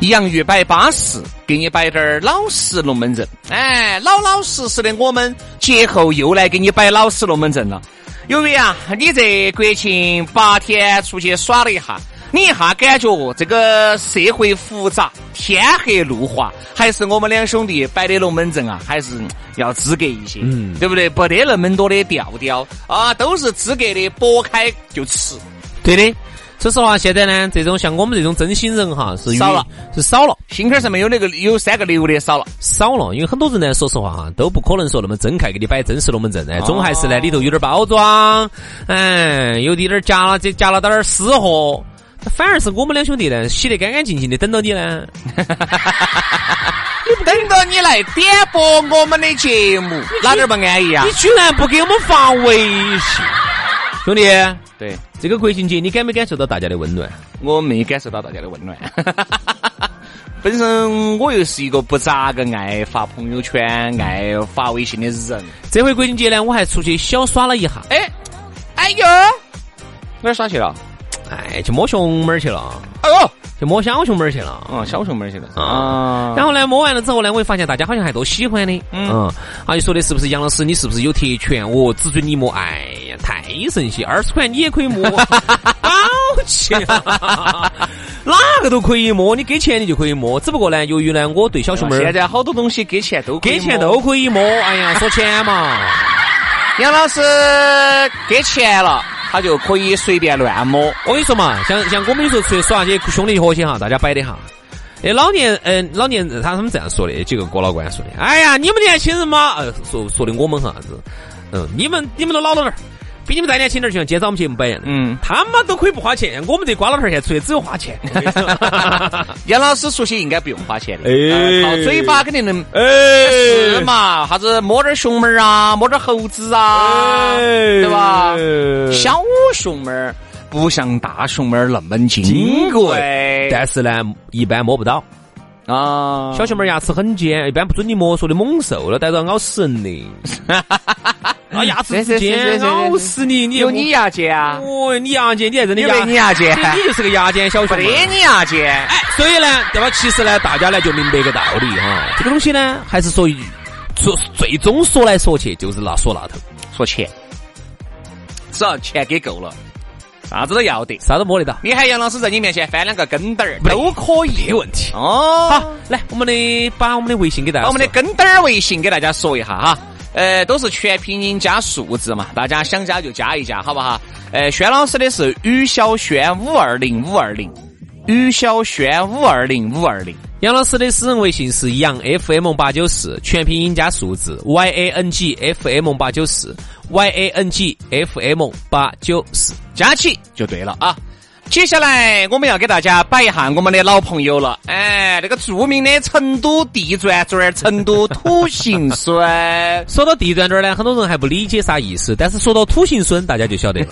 洋芋摆巴适，给你摆点儿老实龙门阵。哎，老老实实的，我们节后又来给你摆老实龙门阵了。由于啊，你这国庆八天出去耍了一下，你一下感觉这个社会复杂，天黑路滑，还是我们两兄弟摆的龙门阵啊，还是要资格一些，嗯，对不对？不得那么多的调调啊，都是资格的，剥开就吃。对的。说实话，现在呢，这种像我们这种真心人哈，是少了，是少了。心坎上面有那个有三个六的少了，少了。因为很多人呢，说实话哈，都不可能说那么真开给你摆真实龙门阵哎，总还是呢里头有点包装，嗯，有滴点夹了这夹了点儿私货。反而是我们两兄弟呢，洗得干干净净的，等到你呢。你等到你来点播我们的节目，哪点不安逸啊？你居然不给我们发微信，兄弟。对。这个国庆节，你感没感受到大家的温暖？我没感受到大家的温暖。本身我又是一个不咋个爱发朋友圈、爱发微信的人。这回国庆节呢，我还出去小耍了一下。哎，哎呦，哪儿耍去了？哎，去摸熊猫去了。哎呦！去摸小熊猫去了，啊，小熊猫去了啊。然后呢，摸完了之后呢，我就发现大家好像还都喜欢的，嗯，啊，就说的是不是杨老师，你是不是有特权？我，只准你摸，哎呀，太神奇，二十块你也可以摸，好气，哪个都可以摸，你给钱你就可以摸。只不过呢，由于呢，我对小熊猫现在好多东西给钱都给钱都可以摸，哎呀，说钱嘛，杨老师给钱了。他就可以随便乱摸。我跟你说嘛，像像我们有时候出去耍，些兄弟伙些哈，大家摆的哈。哎，老年，嗯，老年他他们这样说的，几个郭老倌说的。哎呀，你们年轻人嘛，呃，说说的我们哈子，嗯，你们你们都老了点儿。比你们再年轻点，就像今天早上节目摆样的，嗯，他们都可以不花钱，我们这瓜老头儿现在出去只有花钱。杨老师出去应该不用花钱的，哎，靠嘴巴肯定能，哎，是嘛？啥子摸点熊猫啊，摸点猴子啊，对吧？小熊猫不像大熊猫那么金贵，但是呢，一般摸不到。啊，小熊猫牙齿很尖，一般不准你摸，说的猛兽了，逮着咬死人的。啊，牙齿尖，咬死你！你有你牙尖啊？哦，你牙尖，你还真的牙？你牙尖？你就是个牙尖小熊。没你牙尖。哎，所以呢，对吧？其实呢，大家呢就明白一个道理哈。这个东西呢，还是说一句，说最终说来说去，就是那说那头，说钱。只要钱给够了。啥子都要得，啥都摸得到。你喊杨老师在你面前翻两个跟斗儿都可以，没问题。哦，好，来，我们的把我们的微信给大家，把我们的跟斗儿微信给大家说一下哈。呃，都是全拼音加数字嘛，大家想加就加一加，好不好？呃，轩老师的是于小轩五二零五二零，于小轩五二零五二零。杨老师的私人微信是杨 FM 八九四，全拼音加数字 Y A N G F M 八九四。Y A N G F M 八九四加起就对了啊！接下来我们要给大家摆一下我们的老朋友了，哎，那个著名的成都地转转，成都土行孙。说到地转转呢，很多人还不理解啥意思，但是说到土行孙，大家就晓得。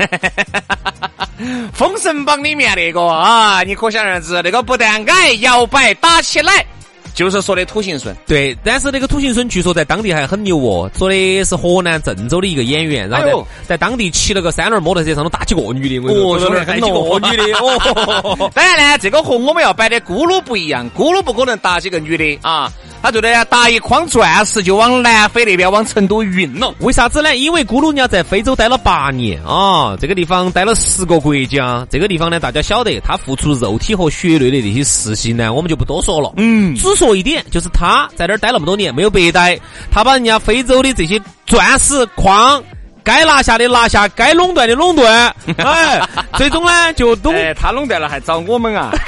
封神榜里面那个啊，你可想而知，那个不但矮，摇摆打起来。就是说的土行孙，对，但是那个土行孙据说在当地还很牛哦，说的是河南郑州的一个演员，然后在当地骑了个三轮摩托车，上头打几个女的，哦，上面还几个女的，哦。当然呢，这个和我们要摆的咕噜不一样，咕噜不可能打几个女的啊，他对的打一筐钻石就往南非那边往成都运了。为啥子呢？因为咕噜娘在非洲待了八年啊，这个地方待了十个国家。这个地方呢，大家晓得他付出肉体和血泪的那些事情呢，我们就不多说了。嗯，只说一点，就是他在那儿待那么多年，没有白待，他把人家非洲的这些钻石矿该拿下的拿下，该垄断的垄断，哎，最终呢就都他垄断了，还找我们啊。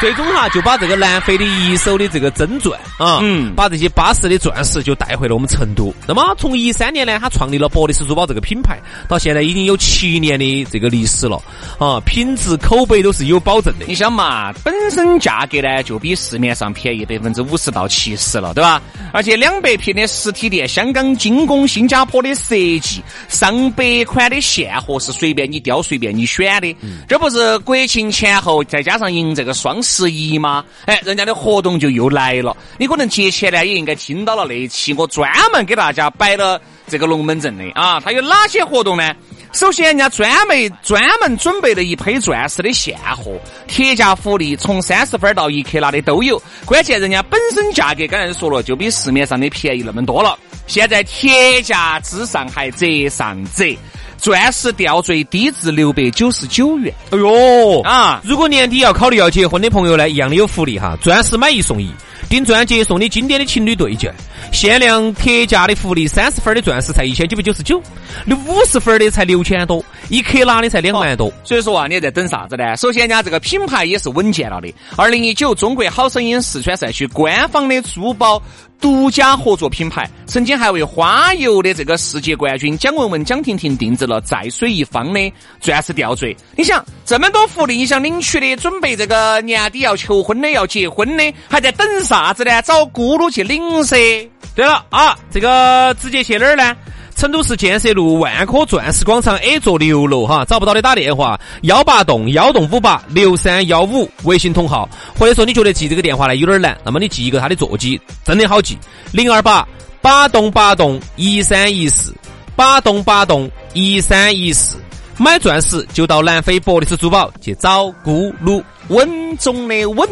最终哈就把这个南非的一手的这个真钻啊，嗯，把这些巴适的钻石就带回了我们成都。那么从一三年呢，他创立了博利斯珠宝这个品牌，到现在已经有七年的这个历史了啊，品质口碑都是有保证的。你想嘛，本身价格呢就比市面上便宜百分之五十到七十了，对吧？而且两百平的实体店，香港精工、新加坡的设计，上百款的现货是随便你挑、随便你选的。这不是国庆前后再加上迎这个双。十十一吗？哎，人家的活动就又来了。你可能节前呢也应该听到了那一期，我专门给大家摆了这个龙门阵的啊。它有哪些活动呢？首先，人家专门专门准备了一批钻石的现货，铁价福利，从三十分到一克拉的都有。关键人家本身价格刚才说了，就比市面上的便宜那么多了。现在铁价之上还折上折。钻石吊坠低至六百九十九元。哎呦啊！如果年底要考虑要结婚的朋友呢，一样的有福利哈，钻石买一送一，订钻戒送你经典的情侣对戒，限量特价的福利，三十分的钻石才一千九百九十九，那五十分的才六千多，一克拉的才两万多。所以说啊，你在等啥子呢？首先，人家这个品牌也是稳健了的。二零一九中国好声音四川赛区官方的珠宝。独家合作品牌，曾经还为花游的这个世界冠军蒋雯雯、蒋婷婷定制了在水一方的钻石吊坠。你想这么多福利，你想领取的，准备这个年底要求婚的、要结婚的，还在等啥子呢？找咕噜去领噻。对了啊，这个直接去哪儿呢？成都市建设路万科钻石广场 A 座六楼哈，找不到的打电话幺八栋幺栋五八六三幺五，微信同号，或者说你觉得记这个电话呢有点难，那么你记一个他的座机，真的好记，零二八八栋八栋一三一四，八栋八栋一三一四，买钻石就到南非博利斯珠宝去找咕噜，稳中的稳。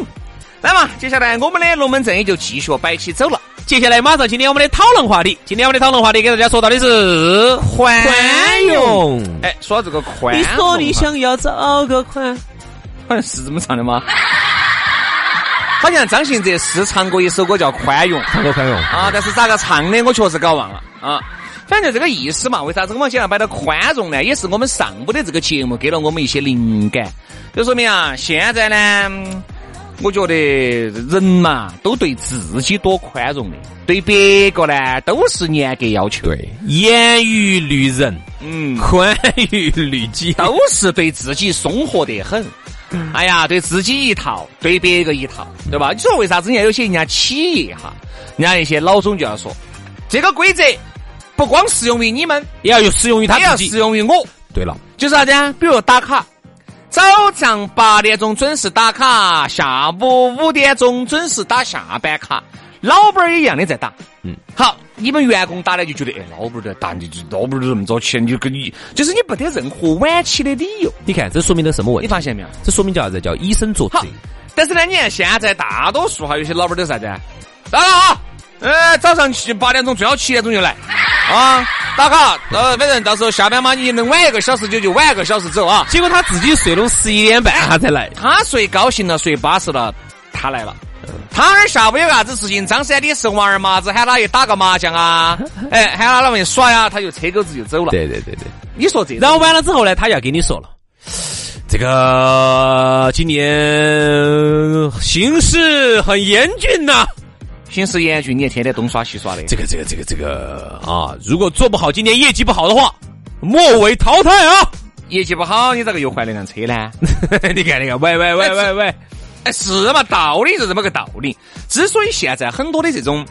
来嘛，接下来我们的龙门阵也就继续摆起走了。接下来马上今天我们的讨论话题，今天我们的讨论话题给大家说到的是宽容。哎，说到这个宽容，你说你想要找个宽，好像是这么唱的吗？好像张信哲是唱过一首歌叫《宽容》，唱过宽容啊，但是咋个唱的我确实搞忘了啊。反正这个意思嘛，为啥子我们今天摆到宽容呢？也是我们上午的这个节目给了我们一些灵感，就说明啊，现在呢。我觉得人嘛，都对自己多宽容的，对别个呢都是严格要求。对，严于律人，嗯，宽于律己，都是对自己松活得很。哎呀，对自己一套，对别个一套，对吧？你说为啥子人家有些人家企业哈，人家一些老总就要说，这个规则不光适用于你们，也要适用于他自己，也要适用于我。对了，就是啥子啊？比如打卡。早上八点钟准时打卡，下午五点钟准时打下班卡。老板儿也一样的在打。嗯，好，你们员工打的就觉得，哎，老板儿在打，你就老板儿都这么早起，你就跟你就是你不得任何晚起的理由。你看，这说明了什么问题？你发现没有？这说明叫啥子？叫以身作则。但是呢，你看现在大多数哈，有些老板儿都啥子？来了啊！呃，早上七八点钟最好七点钟就来啊。打卡，呃，反正到时候下班嘛，你能晚一个小时就就晚一个小时走啊。结果他自己睡到十一点半他才来，他睡高兴了，睡巴适了，他来了。他那儿下午有啥子事情？张三李四王二麻子，喊他去打个麻将啊，哎，喊他那边耍呀，他就车狗子就走了。对对对对，你说这，然后完了之后呢，他要跟你说了，这个今年形势很严峻呐。形势严峻，你也天天东耍西耍的。这个这个这个这个啊，如果做不好，今年业绩不好的话，末位淘汰啊！业绩不好，你咋个又换了辆车呢？你看，你看，喂喂喂喂喂，哎，是嘛？道理是这么个道理。之所以现在很多的这种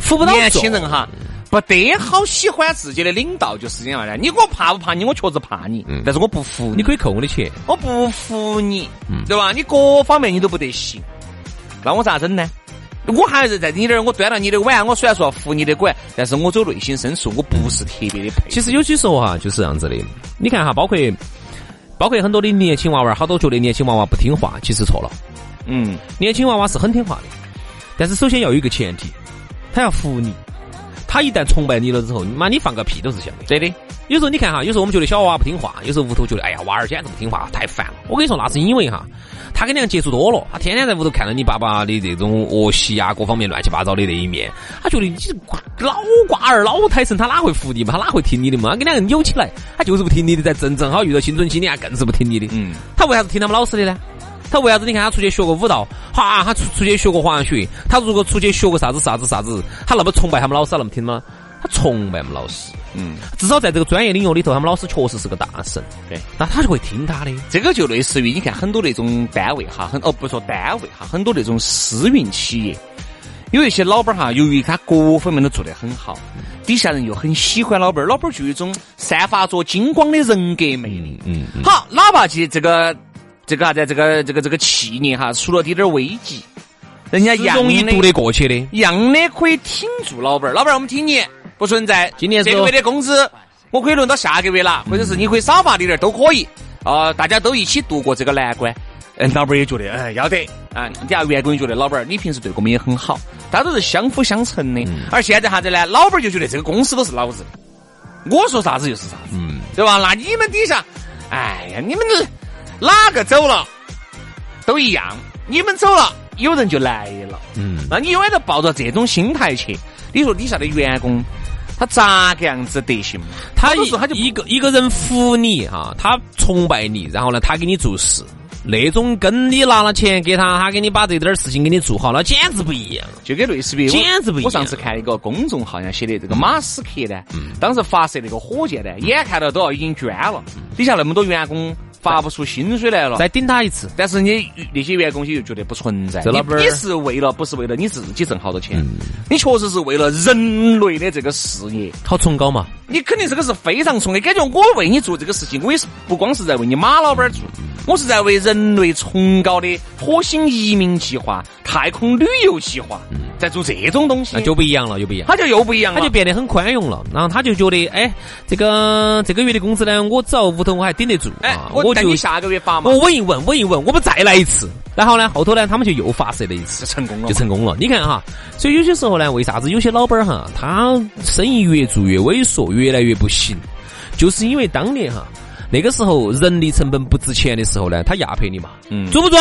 扶不到年轻人哈，不得好喜欢自己的领导，就是这样的。你我怕不怕你？我确实怕你，但是我不服。你可以扣我的钱，我不服你，对吧？你各方面你都不得行，那我咋整呢？我还是在你这儿，我端了你的碗。我虽然说服你的管，但是我走内心深处，我不是特别的配。其实有些时候哈，就是这样子的。你看哈，包括包括很多的年轻娃娃，好多觉得年轻娃娃不听话，其实错了。嗯，年轻娃娃是很听话的。但是首先要有一个前提，他要服你。他一旦崇拜你了之后，你妈你放个屁都是香的。对的。有时候你看哈，有时候我们觉得小娃娃不听话，有时候屋头觉得哎呀娃儿简直不听话，太烦了。我跟你说，那是因为哈，他跟你接触多了，他天天在屋头看到你爸爸的这种恶习啊，各方面乱七八糟的那一面，他觉得你老瓜儿老胎神，他哪会服你嘛？他哪会听你的嘛？他跟两个人扭起来，他就是不听你的。在正正好遇到青春新年，更是不听你的。嗯。他为啥子听他们老师的呢？他为啥子？你看他出去学过舞蹈，哈，他出出去学过滑雪，他如果出去学过啥子啥子啥子，他那么崇拜他们老师，那么听吗？他崇拜我们老师，嗯，至少在这个专业领域里头，他们老师确实是个大神，对，那他就会听他的。这个就类似于你看很多那种单位哈，很哦不说单位哈，很多那种私营企业，有一些老板哈，由于他各方面都做得很好，底下人又很喜欢老板，老板就有一种散发着金光的人格魅力。嗯，好，哪怕去这个这个啥子，这个这个这个企业哈，出了点点危机，人家容易渡得过去的，一样的可以挺住老板。老板，我们听你。不存在，今年这个月的工资我可以轮到下个月了，或者是你可以少发点点都可以啊，大家都一起度过这个难关。嗯，老板也觉得，哎，要得啊。底下员工也觉得，老板你平时对我们也很好，大家都是相辅相成的。而现在啥子呢？老板就觉得这个公司都是老子的，我说啥子就是啥子，嗯，对吧？那你们底下，哎呀，你们哪个走了都一样，你们走了有人就来了，嗯，那你永远都抱着这种心态去，你说底下的员工。他咋个样子德行嘛？他一他就一个一个人服你哈，他崇拜你，然后呢，他给你做事，那种跟你拿了钱给他，他给你把这点事情给你做好，那简直不一样。就跟类似于简直不一样。我上次看一个公众号上写的，这个马斯克呢，当时发射那个火箭呢，眼看到都要已经捐了，底下那么多员工。发不出薪水来了，再顶他一次。但是你那些员工些又觉得不存在。你你是为了不是为了你自己挣好多钱？你确实是为了人类的这个事业。好崇高嘛？你肯定这个是非常崇高。感觉我为你做这个事情，我也是不光是在为你马老板做，我是在为人类崇高的火星移民计划、太空旅游计划。在做这种东西，那就不一样了，又不一样。他就又不一样了，他就变得很宽容了。然后他就觉得，哎，这个这个月的工资呢，我只要屋头我还顶得住。哎，我就下个月发嘛。我稳一稳，稳一稳，我们再来一次。然后呢，后头呢，他们就又发射了一次，成功了，就成功了。你看哈，所以有些时候呢，为啥子有些老板哈，他生意越做越萎缩，越来越不行，就是因为当年哈那个时候人力成本不值钱的时候呢，他压迫你嘛。嗯。做不做？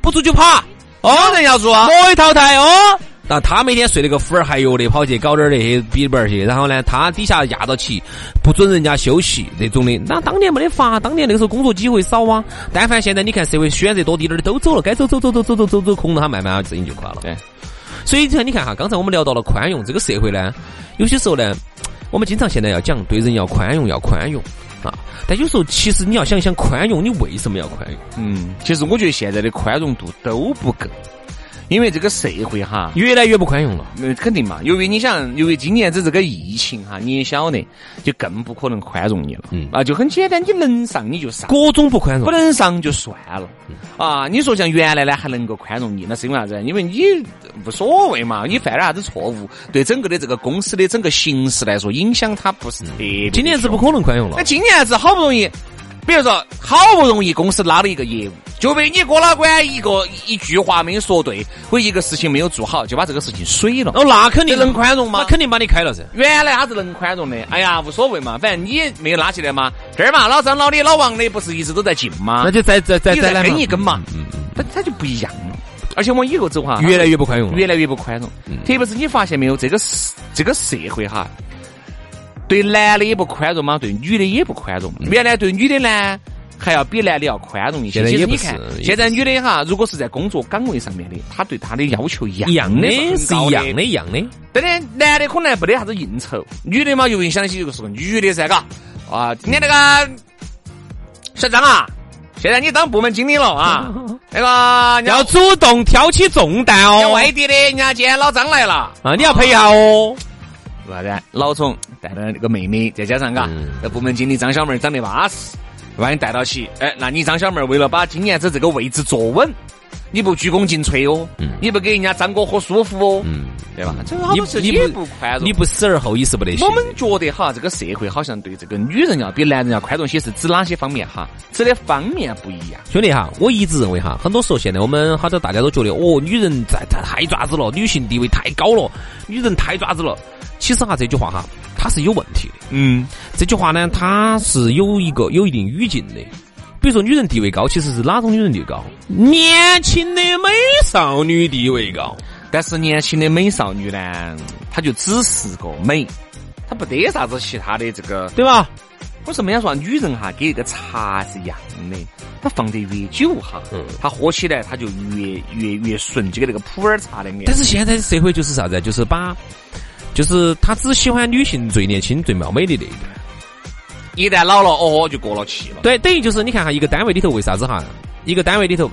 不做就跑。哦，人要做，可以淘汰哦。那他每天睡那个呼儿还哟的，跑去搞点那些笔记本去，然后呢，他底下压到起，不准人家休息那种的。那当年没得法，当年那个时候工作机会少啊。但凡现在你看社会选择多滴点的都走了，该走走走走走走走走空了，他慢慢自己就垮了。对。所以你看你看哈，刚才我们聊到了宽容，这个社会呢，有些时候呢，我们经常现在要讲对人要宽容，要宽容啊。但有时候其实你要想想宽容，你为什么要宽容？嗯，其实我觉得现在的宽容度都不够。因为这个社会哈越来越不宽容了，那肯定嘛。由于你想，由于今年子这个疫情哈，你也晓得，就更不可能宽容你了。嗯啊，就很简单，你能上你就上，各种不宽容，不能上就算了。啊，你说像原来呢还能够宽容你，那是因为啥子？因为你无所谓嘛，你犯了啥子错误，对整个的这个公司的整个形势来说，影响它不是特别。今年子不可能宽容了。那今年子好不容易。比如说，好不容易公司拉了一个业务，就被你郭老倌一个一句话没有说对，或一个事情没有做好，就把这个事情水了。哦，那肯定能宽容吗？那肯定把你开了噻。原来他是能宽容的，哎呀，无所谓嘛，反正你没有拉起来嘛。这儿嘛，老张、老李、老王的不是一直都在进吗？那就再再再再跟一根嘛。嗯嗯。他他就不一样了，而且往以后走哈，越来越不宽容，越来越不宽容。特别是你发现没有，这个社这个社会哈。对男的也不宽容嘛，对女的也不宽容。原来对女的呢，还要比男的要宽容一些。其实你看，现在女的哈，如果是在工作岗位上面的，她对她的要求一样一样的，是一样的，一样的。对的，男的可能没得啥子应酬，女的嘛，由于想起就是个女的噻，嘎啊，今天那个小张啊，现在你当部门经理了啊，那个要主动挑起重担哦。外地的，人家今天老张来了啊，你要陪一下哦。啥子？老总带着那个妹妹，再加上嘎，那部门经理张小妹长得巴适，把你带到起。哎，那你张小妹为了把今年子这个位置坐稳，你不鞠躬尽瘁哦，你不给人家张哥喝舒服哦，嗯，对吧？这个好多事也不宽容。你不死而后已是不得行。我们觉得哈，这个社会好像对这个女人要比男人要宽容些，是指哪些方面哈？指的方面不一样。兄弟哈，我一直认为哈，很多时候现在我们好多大家都觉得哦，女人在太太爪子了，女性地位太高了，女人太爪子了。其实哈，这句话哈，它是有问题的。嗯，这句话呢，它是有一个有一定语境的。比如说，女人地位高，其实是哪种女人地位高？年轻的美少女地位高。但是年轻的美少女呢，她就只是个美，她不得啥子其他的这个，对吧？我说，人家说女人哈，跟一个茶是一样的，她放得越久哈，嗯，她喝起来她就越越越顺，就跟那个普洱茶的。但是现在社会就是啥子？就是把，就是他只喜欢女性最年轻、最貌美的那一段。一旦老了，哦，就过了气了。对，等于就是你看哈，一个单位里头为啥子哈？一个单位里头，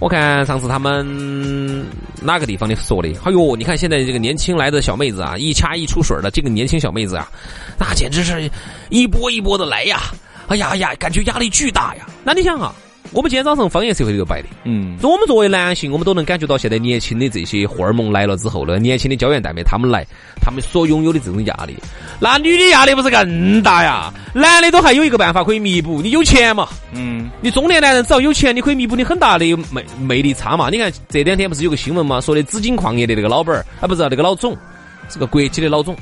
我看上次他们哪个地方的说的，哎呦，你看现在这个年轻来的小妹子啊，一掐一出水的这个年轻小妹子啊，那简直是一波一波的来呀！哎呀哎呀，感觉压力巨大呀。那你想哈？我们今天早上方言社会里头摆的，嗯，我们作为男性，我们都能感觉到现在年轻的这些荷尔蒙来了之后呢，年轻的胶原蛋白他们来，他们所拥有的这种压力，那女的压力不是更大呀？男的都还有一个办法可以弥补，你有钱嘛？嗯，你中年男人只要有钱，你可以弥补你很大的魅魅力差嘛？你看这两天不是有个新闻嘛，说的紫金矿业的那个老板儿，啊，不是那个老总，是个国企的老总。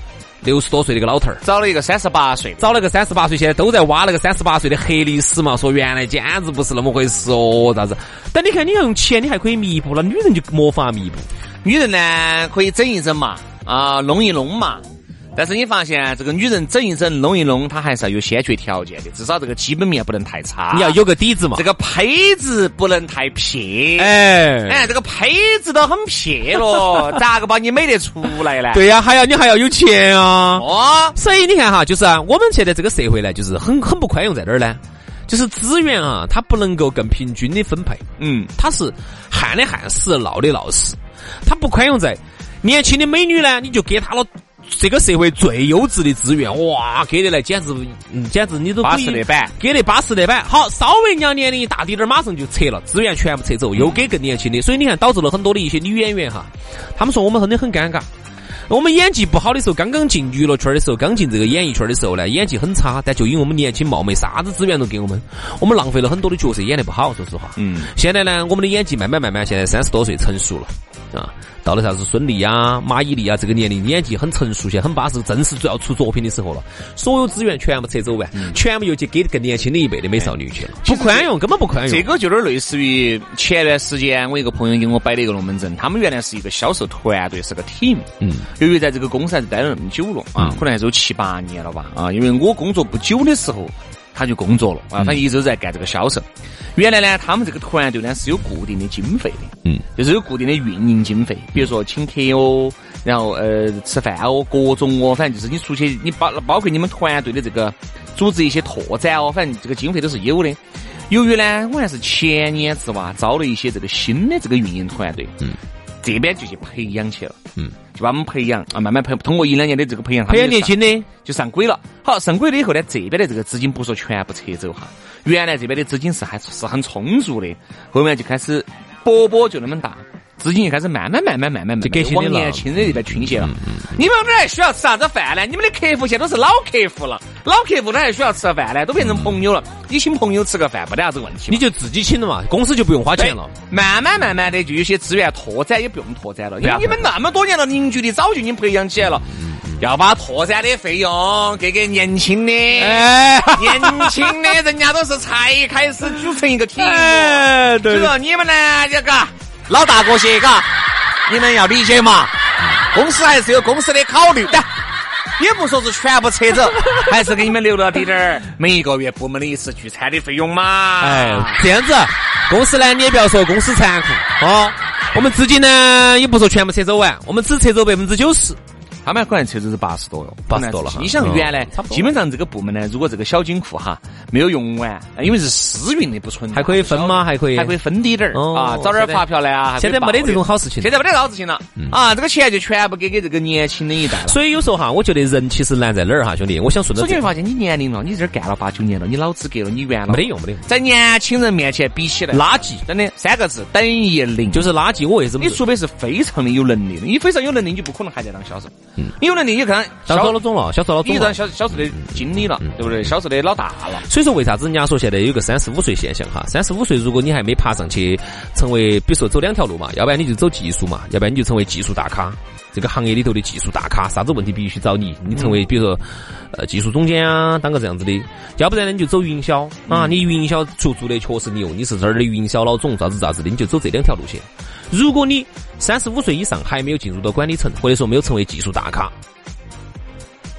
六十多岁的一个老头儿，找了一个三十八岁，找了个三十八岁，现在都在挖那个三十八岁的黑历史嘛，说原来简直不是那么回事哦，咋子？但你看，你要用钱，你还可以弥补了，女人就没法弥补。女人呢，可以整一整嘛，啊，弄一弄嘛。但是你发现这个女人整一整弄一弄，她还是要有先决条件的，至少这个基本面不能太差。你要有个底子嘛。这个胚子不能太撇。哎哎，这个胚子都很撇了，咋个把你美得出来呢？对呀，还要你还要有钱啊。哦。所以你看哈，就是啊，我们现在这个社会呢，就是很很不宽容在哪儿呢？就是资源啊，它不能够更平均的分配。嗯。它是旱的旱死，涝的涝死。它不宽容在年轻的美女呢，你就给她了。这个社会最优质的资源，哇，给得来简直，嗯，简直你都巴适的板，给得巴适的板。好，稍微娘年龄大滴点儿，马上就撤了，资源全部撤走，又给更年轻的。所以你看，导致了很多的一些女演员哈，他们说我们真的很尴尬。我们演技不好的时候，刚刚进娱乐圈的时候，刚进这个演艺圈的时候呢，演技很差，但就因为我们年轻貌美，啥子资源都给我们，我们浪费了很多的角色，演得不好。说实话，嗯，现在呢，我们的演技慢慢慢慢，现在三十多岁成熟了。啊，到了啥子孙俪啊、马伊琍啊，这个年龄演技很成熟些，很巴适，正是要出作品的时候了。所有资源全部撤走完，全部又去给更年轻的一辈的美少女去了，不宽容，根本不宽容。这个就有点类似于前段时间我一个朋友给我摆的一个龙门阵，他们原来是一个销售团队，是个 team。嗯。由于在这个公司还是待了那么久了啊，可能还是有七八年了吧啊，因为我工作不久的时候。他就工作了啊，他一直在干这个销售。原来呢，他们这个团队呢是有固定的经费的，嗯，就是有固定的运营经费，比如说请客哦，然后呃吃饭哦，各种哦，反正就是你出去，你包包括你们团队的这个组织一些拓展哦，反正这个经费都是有的。由于呢，我还是前年子哇招了一些这个新的这个运营团队，嗯。这边就去培养去了，嗯，就把我们培养啊，慢慢培，通过一两年的这个培养，培养年轻的就上轨了。好，上轨了以后呢，这边的这个资金不说全部撤走哈，原来这边的资金是还是很充足的，后面就开始波波就那么大。资金就开始慢慢慢慢慢慢慢往年轻人这边倾斜了。你们那儿还需要吃啥子饭呢？你们的客户现在都是老客户了，老客户他还需要吃饭呢，都变成朋友了。你请朋友吃个饭，没得啥子问题。你就自己请了嘛，公司就不用花钱了。慢慢慢慢的，就有些资源拓展也不用拓展了。因为你们那么多年了，凝聚力早就已经培养起来了。要把拓展的费用给给年轻的，哎 年轻的人家都是才开始组成一个体系。所以说你们呢，这个。老大哥些，嘎，你们要理解嘛。公司还是有公司的考虑，但也不说是全部撤走，还是给你们留了滴点儿每一个月部门的一次聚餐的费用嘛。哎，这样子，公司呢你也不要说公司残酷哦。我们资金呢也不说全部撤走完，我们只撤走百分之九十，他们可能车子是八十多哟，八十多了你想原来基本上这个部门呢，如果这个小金库哈没有用完，因为是私运的不存在，还可以分吗还可以还可以分低点儿哦啊，找点儿发票来啊。现在没得这种好事情。现在没得好事情了啊，这个钱就全部给给这个年轻的一代了。所以有时候哈，我觉得人其实难在哪儿哈，兄弟，我想顺着这首先会发现你年龄了，你这儿干了八九年了，你老资格了，你原了没得用，没得用，在年轻人面前比起来，垃圾真的三个字等于零。就是垃圾。我为什么你？除非是非常的有能力的，你非常有能力，你就不可能还在当销售。你有能力，你就看当销销老总了，销售老总了你当。销销售的经理了，对不对？销售的老大了。所以说，为啥子人家说现在有个三十五岁现象哈？三十五岁，如果你还没爬上去，成为比如说走两条路嘛，要不然你就走技术嘛，要不然你就成为技术大咖。这个行业里头的技术大咖，啥子问题必须找你，你成为比如说呃技术总监啊，当个这样子的。要不然呢，你就走营销啊，你营销做做的确实牛，你是这儿的营销老总，咋子咋子的，你就走这两条路线。如果你三十五岁以上还没有进入到管理层，或者说没有成为技术大咖，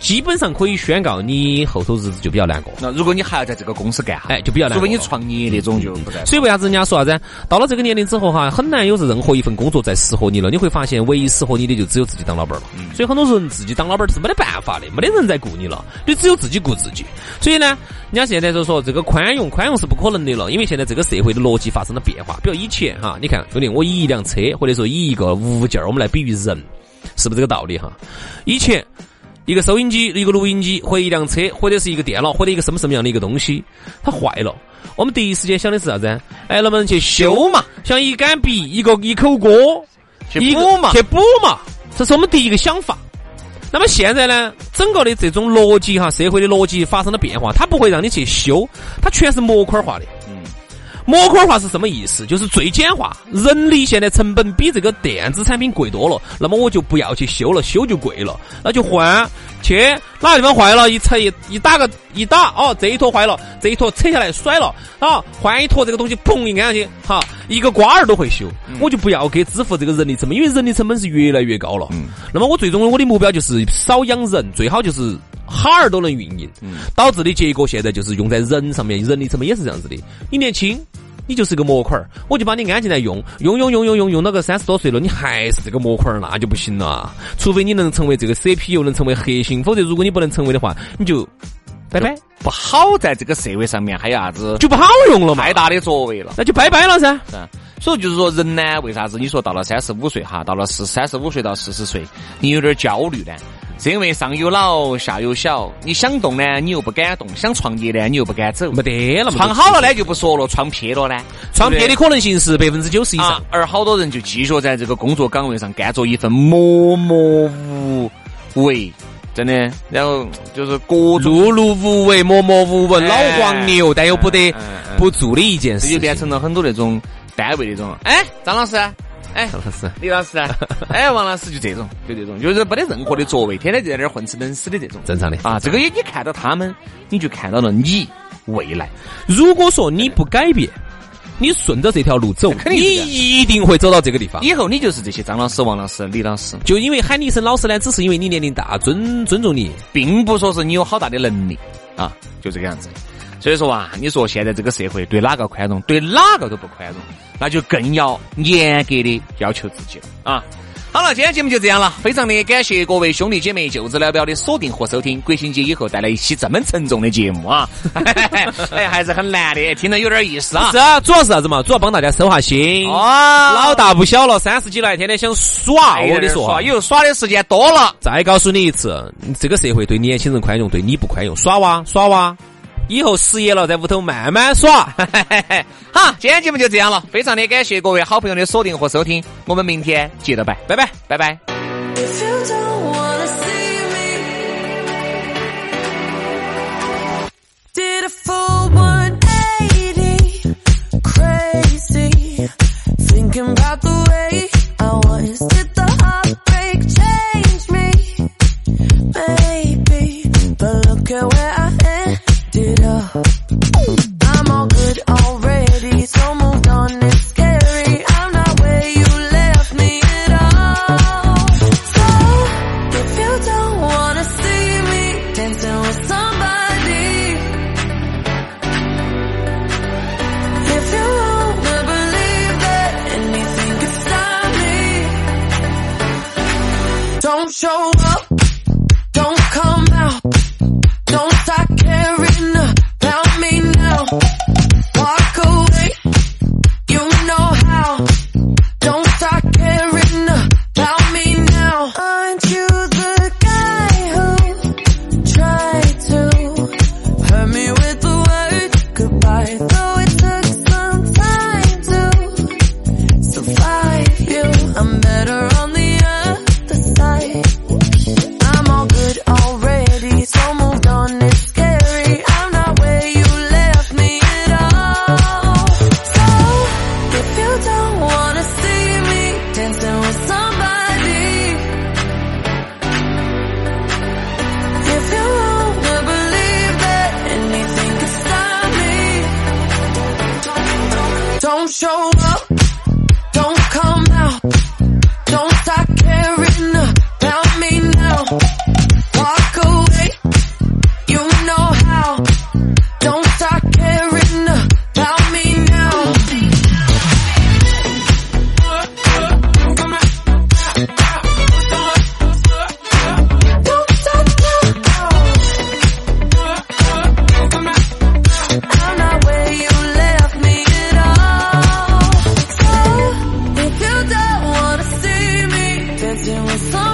基本上可以宣告你后头日子就比较难过。那如果你还要在这个公司干哈，哎就比较难除非你创业那种就不在。所以为啥子人家说啥子？到了这个年龄之后哈，很难有任何一份工作再适合你了。你会发现，唯一适合你的就只有自己当老板了。所以很多人自己当老板是没得办法的，没得人在雇你了，你只有自己顾自己。所以呢，人家现在就说这个宽容，宽容是不可能的了，因为现在这个社会的逻辑发生了变化。比如以前哈，你看兄弟，我以一辆车或者说以一个物件儿，我们来比喻人，是不是这个道理哈？以前。一个收音机、一个录音机，或一辆车，或者是一个电脑，或者一个什么什么样的一个东西，它坏了，我们第一时间想的是啥子？哎，能不能去修嘛？像一杆笔、一个一口锅，去补嘛去补嘛，这是我们第一个想法。那么现在呢，整个的这种逻辑哈，社会的逻辑发生了变化，它不会让你去修，它全是模块化的。模块化是什么意思？就是最简化，人力现在成本比这个电子产品贵多了，那么我就不要去修了，修就贵了，那就换去哪个地方坏了，一拆一一打个一打，哦，这一坨坏了，这一坨扯下来甩了，啊，换一坨这个东西，砰一按上去，哈，一个瓜儿都会修，我就不要给支付这个人力成本，因为人力成本是越来越高了。嗯那么我最终我的目标就是少养人，最好就是。哈儿都能运营，导致的结果现在就是用在人上面，人力成本也是这样子的。你年轻，你就是个模块儿，我就把你安进来用，用用用用用用到个三十多岁了，你还是这个模块儿，那就不行了。除非你能成为这个 CPU，能成为核心，否则如果你不能成为的话，你就拜拜，不好在这个社会上面还有啥子就不好用了嘛太，大的作为了。那就拜拜了噻。所以就是说，人呢，为啥子你说到了三十五岁哈，到了四三十五岁到四十岁，你有点焦虑呢？是因为上有老下有小，你想动呢，你又不敢动；想创业呢，你又不敢走。没得了嘛，创好了呢就不说了，创撇了呢，创撇的可能性是百分之九十以上。，而好多人就继续在这个工作岗位上干着一份默默无为，真的，然后就是各碌碌无为，默默无闻，老哎黄牛，但又不得不做的一件事就变成了很多那种单位那种，哎，张老师，哎，是李老师，哎，王老师，就这种，就这种，就是没得任何的作为，天天就在那儿混吃等死的这种正常的啊。这个也你看到他们，你就看到了你未来。如果说你不改变，你顺着这条路走，你肯定你一定会走到这个地方。以后你就是这些张老师、王老师、李老师，就因为喊你一声老师呢，只是因为你年龄大，尊尊重你。并不说是你有好大的能力啊，就这个样子。所以说啊，你说现在这个社会对哪个宽容，对哪个都不宽容，那就更要严格的要求自己了啊。好了，今天节目就这样了，非常的感谢各位兄弟姐妹、舅子老表的锁定和收听。国庆节以后带来一期这么沉重的节目啊，哎，还是很难的，听着有点意思啊是。啊，主要是啥子嘛？主要帮大家收下心。哦老大不小了，三十几来，天天想耍。我跟你说以后耍的时间多了，再告诉你一次，这个社会对年轻人宽容，对你不宽容。耍哇耍哇，以后失业了，在屋头慢慢耍。好，今天节目就这样了，非常的感谢各位好朋友的锁定和收听，我们明天接着拜，拜拜，拜拜。If you don't wanna see me, did a full 180, crazy, thinking about the way I was. 是我